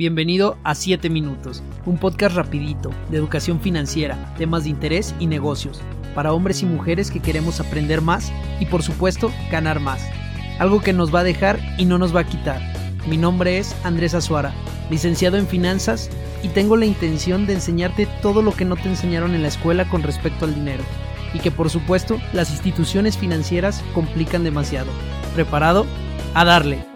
Bienvenido a 7 Minutos, un podcast rapidito de educación financiera, temas de interés y negocios, para hombres y mujeres que queremos aprender más y por supuesto ganar más. Algo que nos va a dejar y no nos va a quitar. Mi nombre es Andrés Azuara, licenciado en finanzas y tengo la intención de enseñarte todo lo que no te enseñaron en la escuela con respecto al dinero y que por supuesto las instituciones financieras complican demasiado. ¿Preparado? A darle.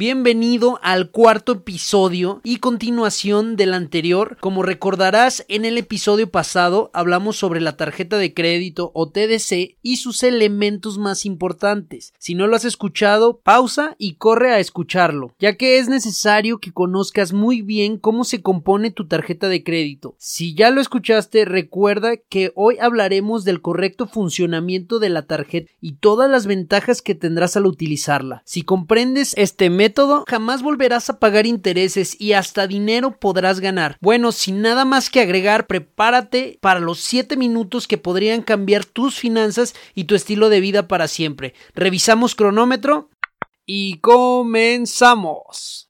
Bienvenido al cuarto episodio y continuación del anterior. Como recordarás, en el episodio pasado hablamos sobre la tarjeta de crédito o TDC y sus elementos más importantes. Si no lo has escuchado, pausa y corre a escucharlo, ya que es necesario que conozcas muy bien cómo se compone tu tarjeta de crédito. Si ya lo escuchaste, recuerda que hoy hablaremos del correcto funcionamiento de la tarjeta y todas las ventajas que tendrás al utilizarla. Si comprendes este método, método jamás volverás a pagar intereses y hasta dinero podrás ganar. Bueno, sin nada más que agregar, prepárate para los 7 minutos que podrían cambiar tus finanzas y tu estilo de vida para siempre. Revisamos cronómetro y comenzamos.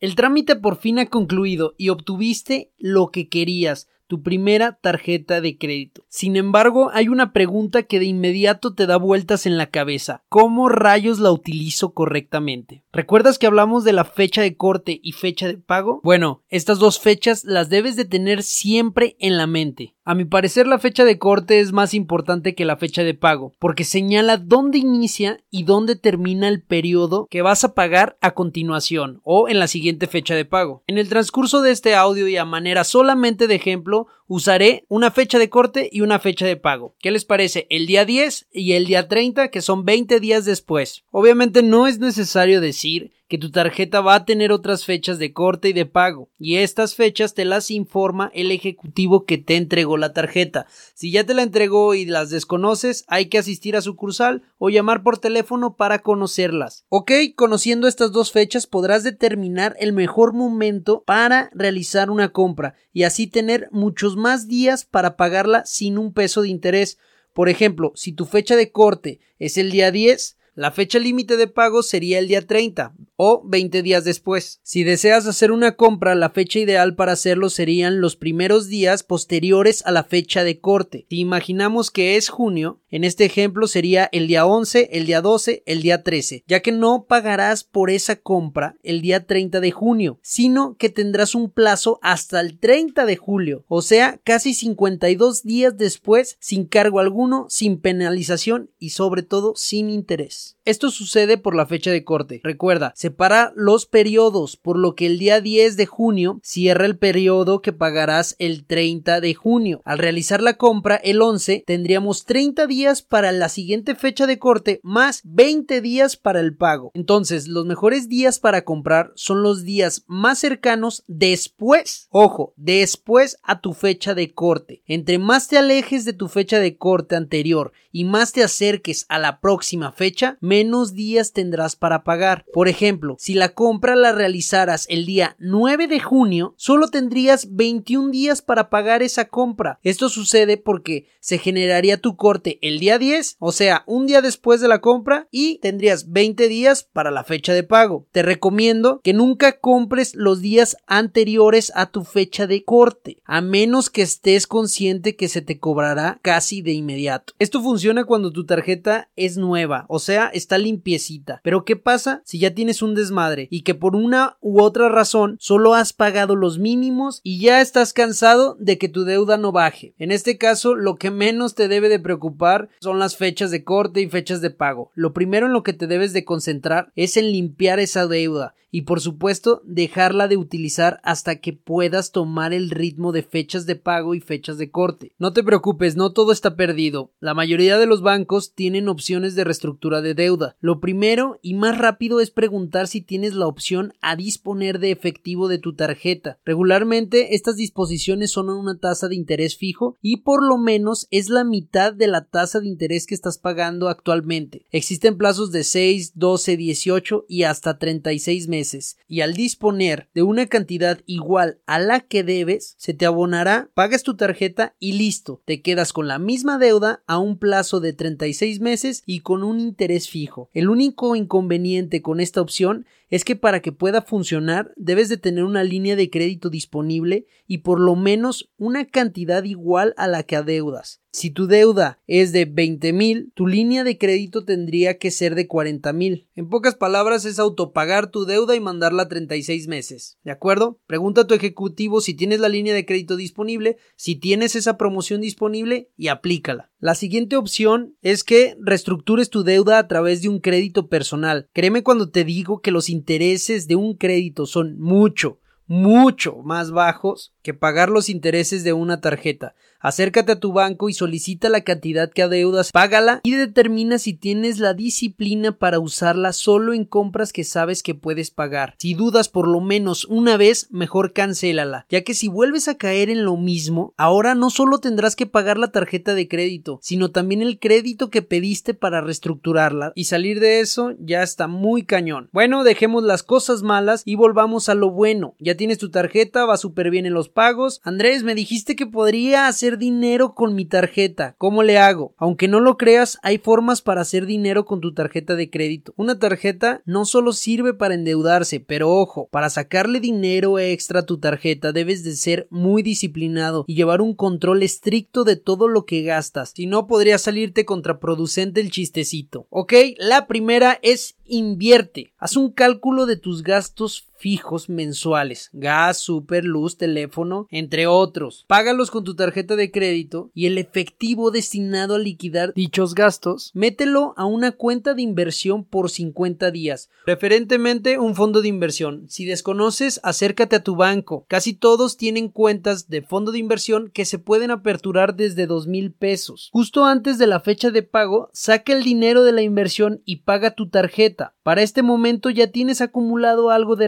El trámite por fin ha concluido y obtuviste lo que querías tu primera tarjeta de crédito. Sin embargo, hay una pregunta que de inmediato te da vueltas en la cabeza. ¿Cómo rayos la utilizo correctamente? ¿Recuerdas que hablamos de la fecha de corte y fecha de pago? Bueno, estas dos fechas las debes de tener siempre en la mente. A mi parecer la fecha de corte es más importante que la fecha de pago, porque señala dónde inicia y dónde termina el periodo que vas a pagar a continuación o en la siguiente fecha de pago. En el transcurso de este audio y a manera solamente de ejemplo, usaré una fecha de corte y una fecha de pago. ¿Qué les parece? El día 10 y el día 30, que son 20 días después. Obviamente no es necesario decir que tu tarjeta va a tener otras fechas de corte y de pago, y estas fechas te las informa el ejecutivo que te entregó la tarjeta. Si ya te la entregó y las desconoces, hay que asistir a sucursal o llamar por teléfono para conocerlas. Ok, conociendo estas dos fechas podrás determinar el mejor momento para realizar una compra y así tener muchos más días para pagarla sin un peso de interés. Por ejemplo, si tu fecha de corte es el día 10, la fecha límite de pago sería el día 30 o 20 días después. Si deseas hacer una compra, la fecha ideal para hacerlo serían los primeros días posteriores a la fecha de corte. Si imaginamos que es junio, en este ejemplo sería el día 11, el día 12, el día 13, ya que no pagarás por esa compra el día 30 de junio, sino que tendrás un plazo hasta el 30 de julio, o sea, casi 52 días después, sin cargo alguno, sin penalización y sobre todo sin interés. Esto sucede por la fecha de corte. Recuerda, separa los periodos, por lo que el día 10 de junio cierra el periodo que pagarás el 30 de junio. Al realizar la compra el 11 tendríamos 30 días para la siguiente fecha de corte más 20 días para el pago. Entonces, los mejores días para comprar son los días más cercanos después, ojo, después a tu fecha de corte. Entre más te alejes de tu fecha de corte anterior y más te acerques a la próxima fecha, menos días tendrás para pagar. Por ejemplo, si la compra la realizaras el día 9 de junio, solo tendrías 21 días para pagar esa compra. Esto sucede porque se generaría tu corte el día 10, o sea, un día después de la compra y tendrías 20 días para la fecha de pago. Te recomiendo que nunca compres los días anteriores a tu fecha de corte, a menos que estés consciente que se te cobrará casi de inmediato. Esto funciona cuando tu tarjeta es nueva, o sea, está limpiecita. Pero ¿qué pasa si ya tienes un desmadre y que por una u otra razón solo has pagado los mínimos y ya estás cansado de que tu deuda no baje? En este caso, lo que menos te debe de preocupar son las fechas de corte y fechas de pago. Lo primero en lo que te debes de concentrar es en limpiar esa deuda y por supuesto dejarla de utilizar hasta que puedas tomar el ritmo de fechas de pago y fechas de corte. No te preocupes, no todo está perdido. La mayoría de los bancos tienen opciones de reestructura de deuda. Lo primero y más rápido es preguntar si tienes la opción a disponer de efectivo de tu tarjeta. Regularmente estas disposiciones son una tasa de interés fijo y por lo menos es la mitad de la tasa de interés que estás pagando actualmente. Existen plazos de 6, 12, 18 y hasta 36 meses y al disponer de una cantidad igual a la que debes, se te abonará, pagas tu tarjeta y listo, te quedas con la misma deuda a un plazo de 36 meses y con un interés fijo. El único inconveniente con esta opción es que para que pueda funcionar debes de tener una línea de crédito disponible y por lo menos una cantidad igual a la que adeudas. Si tu deuda es de 20 mil, tu línea de crédito tendría que ser de 40 mil. En pocas palabras es autopagar tu deuda y mandarla a 36 meses. ¿De acuerdo? Pregunta a tu ejecutivo si tienes la línea de crédito disponible, si tienes esa promoción disponible y aplícala. La siguiente opción es que reestructures tu deuda a través de un crédito personal. Créeme cuando te digo que los intereses de un crédito son mucho, mucho más bajos que pagar los intereses de una tarjeta. Acércate a tu banco y solicita la cantidad que adeudas, págala y determina si tienes la disciplina para usarla solo en compras que sabes que puedes pagar. Si dudas por lo menos una vez, mejor cancélala, ya que si vuelves a caer en lo mismo, ahora no solo tendrás que pagar la tarjeta de crédito, sino también el crédito que pediste para reestructurarla y salir de eso ya está muy cañón. Bueno, dejemos las cosas malas y volvamos a lo bueno. Ya tienes tu tarjeta, va súper bien en los pagos. Andrés, me dijiste que podría hacer dinero con mi tarjeta. ¿Cómo le hago? Aunque no lo creas, hay formas para hacer dinero con tu tarjeta de crédito. Una tarjeta no solo sirve para endeudarse, pero ojo, para sacarle dinero extra a tu tarjeta debes de ser muy disciplinado y llevar un control estricto de todo lo que gastas. Si no, podría salirte contraproducente el chistecito. Ok, la primera es invierte. Haz un cálculo de tus gastos fijos mensuales, gas, super, luz, teléfono, entre otros. Págalos con tu tarjeta de crédito y el efectivo destinado a liquidar dichos gastos, mételo a una cuenta de inversión por 50 días, preferentemente un fondo de inversión. Si desconoces, acércate a tu banco. Casi todos tienen cuentas de fondo de inversión que se pueden aperturar desde dos mil pesos. Justo antes de la fecha de pago, saca el dinero de la inversión y paga tu tarjeta. Para este momento ya tienes acumulado algo de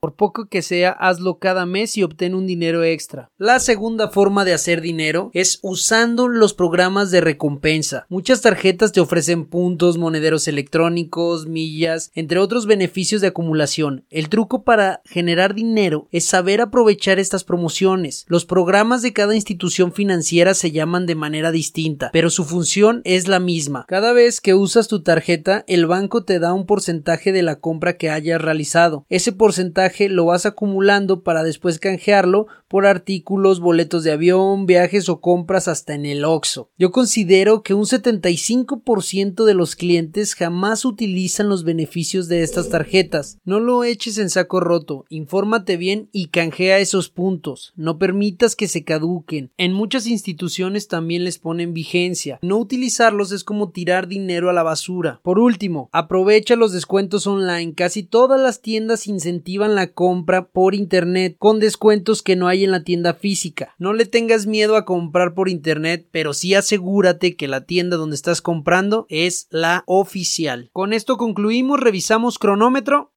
Por poco que sea, hazlo cada mes y obtén un dinero extra. La segunda forma de hacer dinero es usando los programas de recompensa. Muchas tarjetas te ofrecen puntos, monederos electrónicos, millas, entre otros beneficios de acumulación. El truco para generar dinero es saber aprovechar estas promociones. Los programas de cada institución financiera se llaman de manera distinta, pero su función es la misma. Cada vez que usas tu tarjeta, el banco te da un porcentaje de la compra que hayas realizado. Ese porcentaje lo vas acumulando para después canjearlo por artículos, boletos de avión, viajes o compras hasta en el OXO. Yo considero que un 75% de los clientes jamás utilizan los beneficios de estas tarjetas. No lo eches en saco roto, infórmate bien y canjea esos puntos. No permitas que se caduquen. En muchas instituciones también les ponen vigencia. No utilizarlos es como tirar dinero a la basura. Por último, aprovecha los descuentos online. Casi todas las tiendas incentivan la compra por internet con descuentos que no hay en la tienda física. No le tengas miedo a comprar por internet, pero sí asegúrate que la tienda donde estás comprando es la oficial. Con esto concluimos, revisamos cronómetro.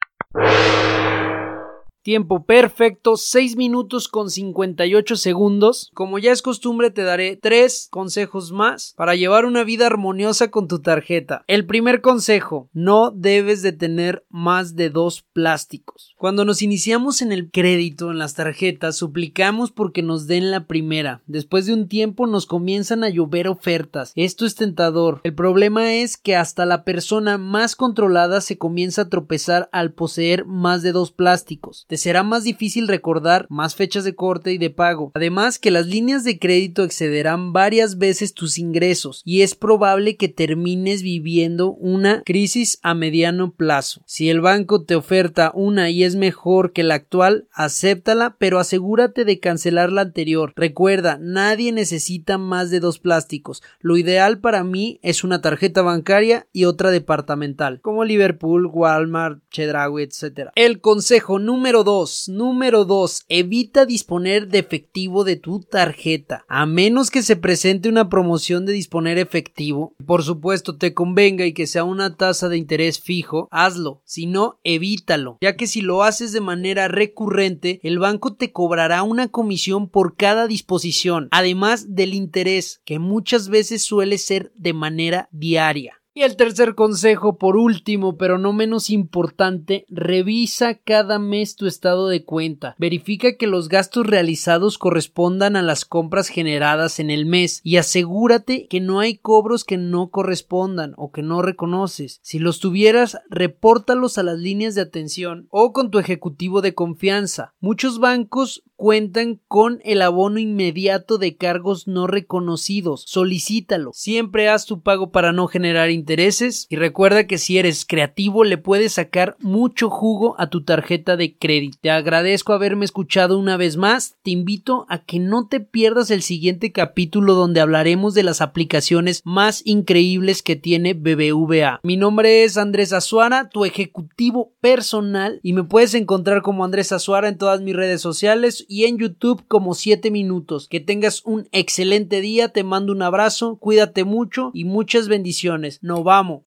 Tiempo perfecto, 6 minutos con 58 segundos. Como ya es costumbre, te daré 3 consejos más para llevar una vida armoniosa con tu tarjeta. El primer consejo, no debes de tener más de dos plásticos. Cuando nos iniciamos en el crédito, en las tarjetas, suplicamos porque nos den la primera. Después de un tiempo nos comienzan a llover ofertas. Esto es tentador. El problema es que hasta la persona más controlada se comienza a tropezar al poseer más de dos plásticos te será más difícil recordar más fechas de corte y de pago. Además que las líneas de crédito excederán varias veces tus ingresos y es probable que termines viviendo una crisis a mediano plazo. Si el banco te oferta una y es mejor que la actual, acéptala, pero asegúrate de cancelar la anterior. Recuerda, nadie necesita más de dos plásticos. Lo ideal para mí es una tarjeta bancaria y otra departamental, como Liverpool, Walmart, Chedraui, etc. El consejo número Número 2. Evita disponer de efectivo de tu tarjeta. A menos que se presente una promoción de disponer efectivo, por supuesto te convenga y que sea una tasa de interés fijo, hazlo. Si no, evítalo. Ya que si lo haces de manera recurrente, el banco te cobrará una comisión por cada disposición, además del interés, que muchas veces suele ser de manera diaria. Y el tercer consejo, por último, pero no menos importante, revisa cada mes tu estado de cuenta. Verifica que los gastos realizados correspondan a las compras generadas en el mes y asegúrate que no hay cobros que no correspondan o que no reconoces. Si los tuvieras, repórtalos a las líneas de atención o con tu ejecutivo de confianza. Muchos bancos cuentan con el abono inmediato de cargos no reconocidos. Solicítalo. Siempre haz tu pago para no generar intereses y recuerda que si eres creativo le puedes sacar mucho jugo a tu tarjeta de crédito. Te agradezco haberme escuchado una vez más. Te invito a que no te pierdas el siguiente capítulo donde hablaremos de las aplicaciones más increíbles que tiene BBVA. Mi nombre es Andrés Azuara, tu ejecutivo personal y me puedes encontrar como Andrés Azuara en todas mis redes sociales y en YouTube como 7 minutos. Que tengas un excelente día, te mando un abrazo, cuídate mucho y muchas bendiciones. Nos vamos.